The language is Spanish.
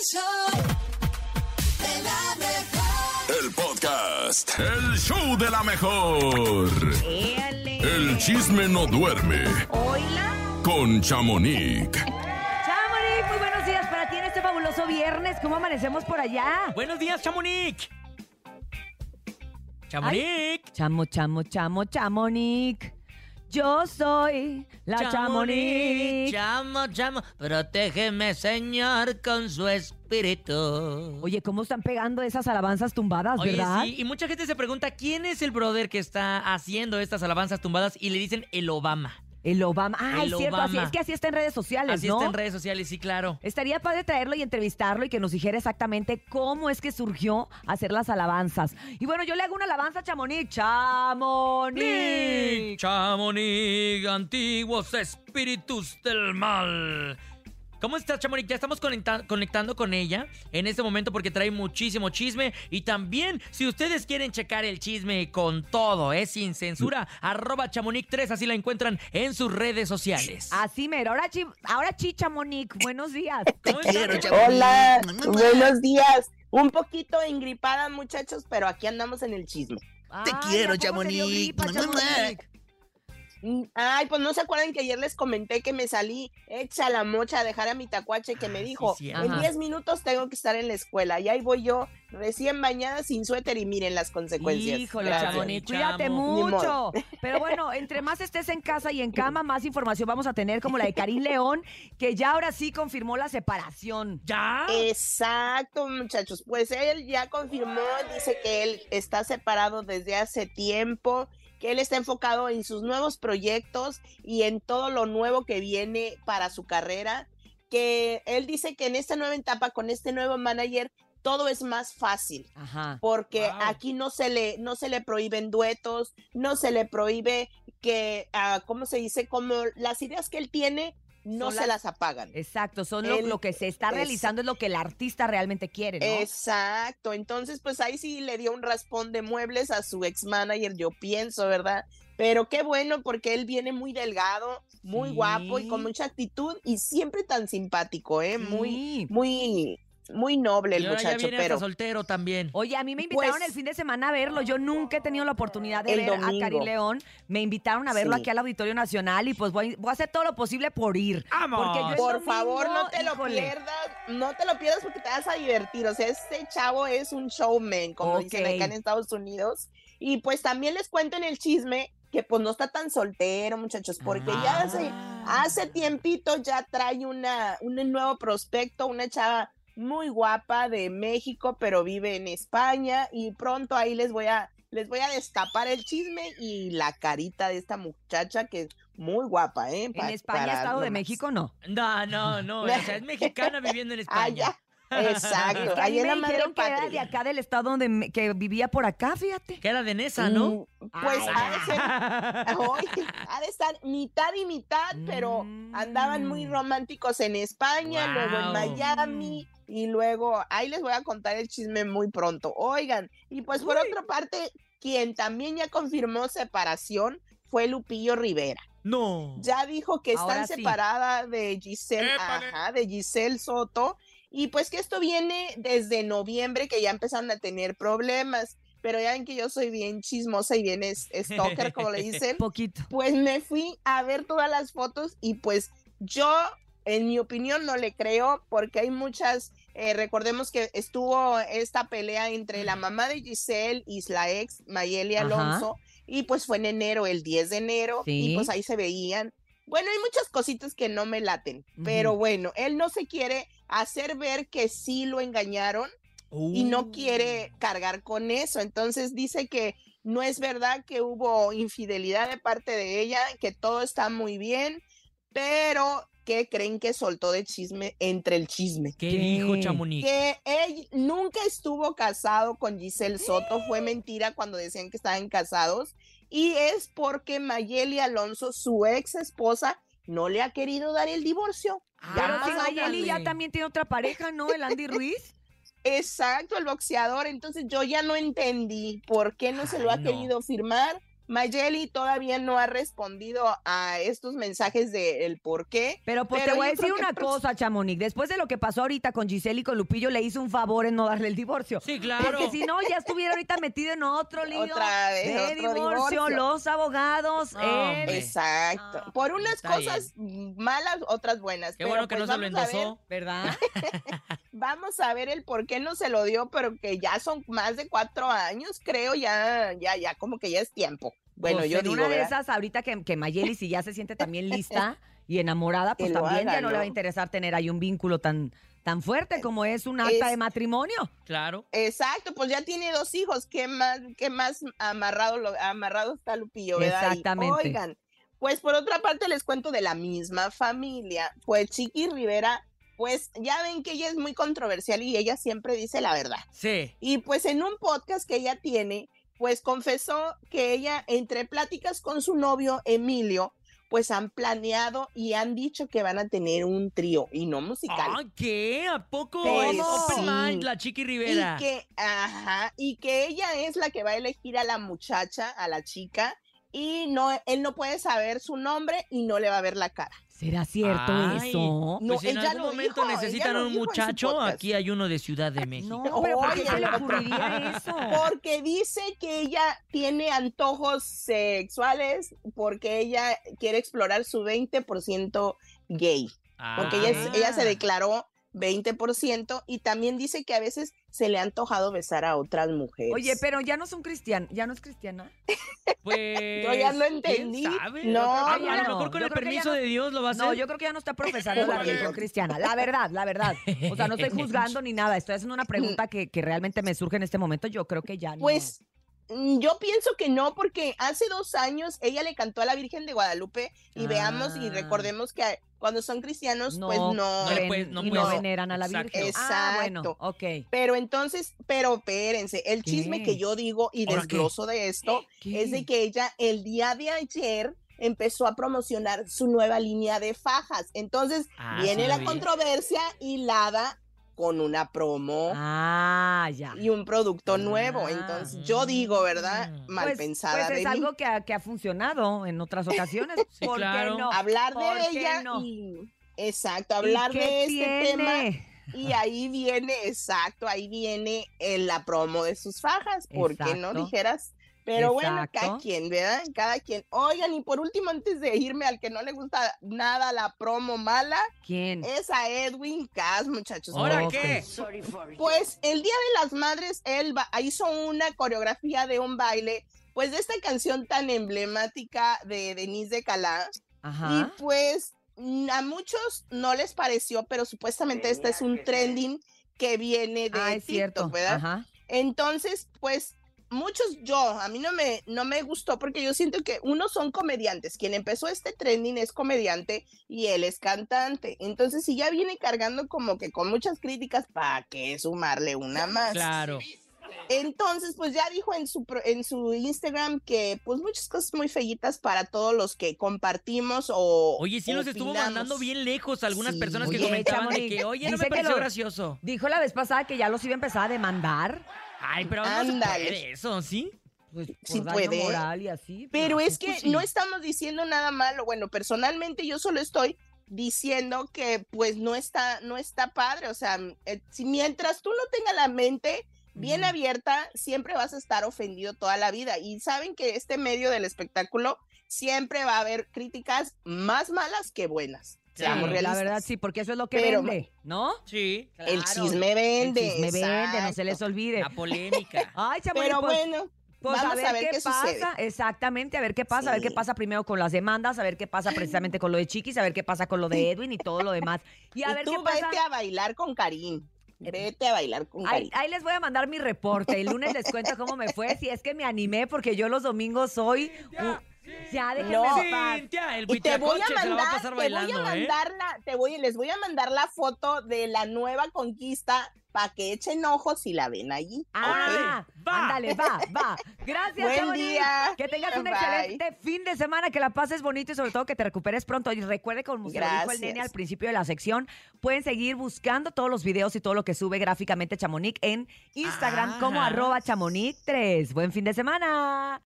El show de la mejor. El podcast. El show de la mejor. El chisme no duerme. Oila. Con Chamonix. Chamonix, muy buenos días para ti en este fabuloso viernes. ¿Cómo amanecemos por allá? Buenos días, Chamonix. Chamonix. Chamo, chamo, chamo, Chamonix. Yo soy la Chamonix. Chamo, chamo. Protégeme, Señor, con su espíritu. Oye, ¿cómo están pegando esas alabanzas tumbadas, Oye, verdad? sí, y mucha gente se pregunta quién es el brother que está haciendo estas alabanzas tumbadas y le dicen el Obama. El Obama. Ay, El cierto, así Obama. es que así está en redes sociales, Así ¿no? está en redes sociales, sí, claro. Estaría padre traerlo y entrevistarlo y que nos dijera exactamente cómo es que surgió hacer las alabanzas. Y bueno, yo le hago una alabanza a Chamonix. ¡Chamonix! Chamonix, antiguos espíritus del mal. ¿Cómo estás, Chamonix? Ya estamos conecta- conectando con ella en este momento porque trae muchísimo chisme. Y también, si ustedes quieren checar el chisme con todo, es sin censura, arroba Chamonix3, así la encuentran en sus redes sociales. Así mero. Ahora, chi, ahora chi, Chamonix. Buenos días. ¿Cómo estás, quiero, Chamonix? Hola, buenos días. Un poquito engripada, muchachos, pero aquí andamos en el chisme. Ay, quiero, ¿a poco te dio Chamonix. Ay, pues no se acuerdan que ayer les comenté que me salí hecha la mocha a dejar a mi tacuache que me sí, dijo, en Ajá. 10 minutos tengo que estar en la escuela. Y ahí voy yo, recién bañada, sin suéter y miren las consecuencias. Híjole, Gracias. Chamonix, Chamo. cuídate mucho. Pero bueno, entre más estés en casa y en cama, más información vamos a tener, como la de Karim León, que ya ahora sí confirmó la separación. ¿Ya? Exacto, muchachos. Pues él ya confirmó, dice que él está separado desde hace tiempo, que él está enfocado en sus nuevos proyectos y en todo lo nuevo que viene para su carrera, que él dice que en esta nueva etapa con este nuevo manager todo es más fácil Ajá. porque Wow. aquí no se le no se le prohíben duetos, no se le prohíbe que ah, ¿cómo se dice? Como las ideas que él tiene no se las- las apagan. Exacto, son lo, que se está es- realizando, es lo que el artista realmente quiere, ¿no? Exacto, entonces pues ahí sí le dio un raspón de muebles a su ex manager, yo pienso, ¿verdad? Pero qué bueno porque él viene muy delgado, muy Sí. guapo y con mucha actitud y siempre tan simpático, ¿eh? Sí. muy, muy noble el y ahora ya muchacho, viene pero hasta soltero también. Oye, a mí me invitaron Pues- el fin de semana a verlo. Yo nunca he tenido la oportunidad de ver a. Karim León. Me invitaron a verlo Sí. aquí al Auditorio Nacional y pues voy, voy a hacer todo lo posible por ir. ¡Vamos! Porque yo el por domingo, favor no te lo híjole. pierdas, no te lo pierdas porque te vas a divertir, o sea, este chavo es un showman, como dicen Ok. acá en Estados Unidos, y pues también les cuento en el chisme que pues no está tan soltero, muchachos, porque ya hace, Ah. hace tiempito ya trae una, un nuevo prospecto, una chava muy guapa de México, pero vive en España, y pronto ahí les voy a, les voy a destapar el chisme y la carita de esta muchacha que es muy guapa, ¿eh? En Pa- España, Estado de. México, no. No, no, no. O sea, es mexicana viviendo en Ah, España. Exacto. Es que a mí Ahí en me la madre dijeron que era de acá del estado donde me- que vivía por acá, fíjate. Que era de Nesa, ¿no? Mm, Pues Ay, ha de ser, oye, ha de estar mitad y mitad, pero andaban muy Mm. románticos en España, luego en Guau. Miami, y luego ahí les voy a contar el chisme muy pronto. Oigan, y pues por otra parte, quien también ya confirmó separación fue Lupillo Rivera. No. Ya dijo que Ahora están sí. separada de Giselle, Épale. ajá, de Giselle Soto, y pues que esto viene desde noviembre que ya empezaron a tener problemas, pero ya ven que yo soy bien chismosa y bien stalker, como le dicen, Poquito. pues me fui a ver todas las fotos y pues yo, en mi opinión, no le creo porque hay muchas, eh, recordemos que estuvo esta pelea entre la mamá de Giselle y la ex Mayeli Ajá. Alonso y pues fue en enero, el 10 de enero Sí. y pues ahí se veían. Bueno, hay muchas cositas que no me laten, pero Ujú. bueno, él no se quiere hacer ver que sí lo engañaron y no Uh. quiere cargar con eso. Entonces dice que no es verdad que hubo infidelidad de parte de ella, que todo está muy bien, pero que creen que soltó de chisme entre el chisme. ¿Qué ¿Qué? dijo Chamonix? Que él nunca estuvo casado con Giselle Soto, fue mentira cuando decían que estaban casados, y es porque Mayeli Alonso, su ex esposa, no le ha querido dar el divorcio. Pero Ya ya también tiene otra pareja, ¿no? El Andy Ruiz. Exacto, el boxeador. Entonces yo ya no entendí por qué no se lo ha no. querido firmar. Mayeli todavía no ha respondido a estos mensajes de el por qué. Pero pues Pero te voy a decir una cosa, Chamonix. Después de lo que pasó ahorita con Giselle y con Lupillo, le hizo un favor en no darle el divorcio. Sí, claro. Porque si no, ya estuviera ahorita metido en otro lío Otra vez, de otro divorcio, divorcio. los abogados. Exacto. Por unas cosas malas, otras buenas. Qué Pero, bueno que pues, no se lo endosó. ¿Verdad? Vamos a ver el por qué no se lo dio, pero que ya son más de cuatro años, creo, ya, ya, ya, como que ya es tiempo. Bueno, Pues yo en digo, una de ¿verdad? esas, ahorita que, que Mayeli, si ya se siente también lista y enamorada, pues también ya no, le va a interesar tener ahí un vínculo tan, tan fuerte como es un acta Es- de matrimonio. Claro. Exacto, pues ya tiene dos hijos, ¿qué más, qué más amarrado, lo, amarrado está Lupillo, ¿verdad? Y, Exactamente. oigan, pues por otra parte les cuento de la misma familia, pues Chiqui Rivera, pues ya ven que ella es muy controversial y ella siempre dice la verdad. Sí. Y pues en un podcast que ella tiene, pues confesó que ella, entre pláticas con su novio Emilio, pues han planeado y han dicho que van a tener un trío y no musical. Ah, ¿qué? ¿A poco? Es Open sí. Mind, la Chiqui Rivera. Y que, ajá, y que ella es la que va a elegir a la muchacha, a la chica, y no, él no puede saber su nombre y no le va a ver la cara. ¿Será cierto Ay, eso? No, pues si en ella algún lo momento dijo, ella necesitan lo un dijo en su muchacho, podcast. aquí hay uno de Ciudad de México. No, pero ¿por qué Oye, se le no. ocurriría eso? Porque dice que ella tiene antojos sexuales, porque ella quiere explorar su 20% gay, porque ella, es- ella se Ah. declaró 20% y también dice que a veces se le ha antojado besar a otras mujeres. Oye, pero ya no son cristianos, ya no es cristiana. Pues. Yo ya no ¿quién entendí. sabe? No, a, a ya lo no. mejor con Yo el permiso no- de Dios lo va a hacer. No, yo creo que ya no está profesando la religión cristiana. La verdad, la verdad. O sea, no estoy juzgando ni nada. Estoy haciendo una pregunta que, que realmente me surge en este momento. Yo creo que ya no. Pues yo pienso que no, porque hace dos años ella le cantó a la Virgen de Guadalupe y veamos y Ah. recordemos que cuando son cristianos, no, pues no. No le creen puedes- no y no puedes- veneran a la Exacto. Virgen. Ah, bueno, Exacto. ok. Pero entonces, pero espérense, el chisme que yo digo y desgloso de esto ¿Qué? es de que ella el día de ayer empezó a promocionar su nueva línea de fajas. Entonces, Ah, viene sí la vi. controversia hilada con una promo Ah, ya. y un producto Ah. nuevo. Entonces, yo digo, ¿verdad? Mm. Mal Pues, pensada pues de es mí. algo que ha, que ha funcionado en otras ocasiones. Sí, ¿Por claro. qué no? hablar ¿Por de qué ella no? y exacto, ¿Y hablar de este tema y ahí viene, exacto, ahí viene eh, la promo de sus fajas, ¿por qué no dijeras? Pero bueno, cada quien, ¿verdad? Cada quien. Oigan, y por último, antes de irme al que no le gusta nada la promo mala, ¿Quién? es a Edwin Cass, muchachos. ¿Ahora qué? Pues el Día de las Madres, él hizo una coreografía de un baile, pues de esta canción tan emblemática de Denise de Calá. Ajá. Y pues a muchos no les pareció, pero supuestamente este es un trending que viene de ah, es TikTok, cierto. ¿verdad? Ajá. Entonces, pues muchos yo, a mí no me, no me gustó porque yo siento que unos son comediantes. Quien empezó este trending es comediante y él es cantante. Entonces, si ya viene cargando como que con muchas críticas, ¿para qué sumarle una más? Claro. Entonces, pues ya dijo en su, en su Instagram que pues muchas cosas muy feitas para todos los que compartimos o Oye, sí los estuvo mandando bien lejos algunas Sí. personas que Oye, comentaban de que, oye, no dice me que pareció lo- gracioso. Dijo la vez pasada que ya los iba a empezar a demandar. Ay, pero no se Ándale. puede eso, ¿sí? Pues por Sí daño puede. moral y así. Pero pues, es que sí. no estamos diciendo nada malo. Bueno, personalmente yo solo estoy diciendo que pues no está, no está padre. O sea, eh, si mientras tú no tengas la mente bien abierta, siempre vas a estar ofendido toda la vida. Y saben que este medio del espectáculo siempre va a haber críticas más malas que buenas. Sí, la verdad sí, porque eso es lo que Pero- vende, ¿no? Sí. El Claro. chisme vende. El chisme vende, no se les exacto. olvide. La polémica. Ay, Chamonix, Pero pues, bueno, pues vamos a ver qué, qué pasa. sucede. Exactamente, a ver qué pasa, a ver qué pasa primero con las demandas, a ver qué pasa precisamente con lo de Chiquis, a ver qué pasa con lo de Edwin y todo lo demás. Y a y ver tú qué pasa. vete a bailar con Karim. Vete a bailar con Ahí, Karim. ahí les voy a mandar mi reporte. El lunes les cuento cómo me fue, si es que me animé, porque yo los domingos soy. Ya, déjenme No. en paz. Cintia, el Y te voy a huitlacoche se la va a mandar, pasar te voy a bailando, ¿eh? mandar la, te voy, les voy a mandar la foto de la nueva conquista para que echen ojos y la ven allí. Ah, Va. ándale, va, va. Gracias, Buen día. Que tengas un Bye. excelente fin de semana, que la pases bonito y sobre todo que te recuperes pronto. Y recuerde, como se dijo el nene al principio de la sección, pueden seguir buscando todos los videos y todo lo que sube gráficamente Chamonix en Instagram como Ah. arroba chamonix3. Buen fin de semana.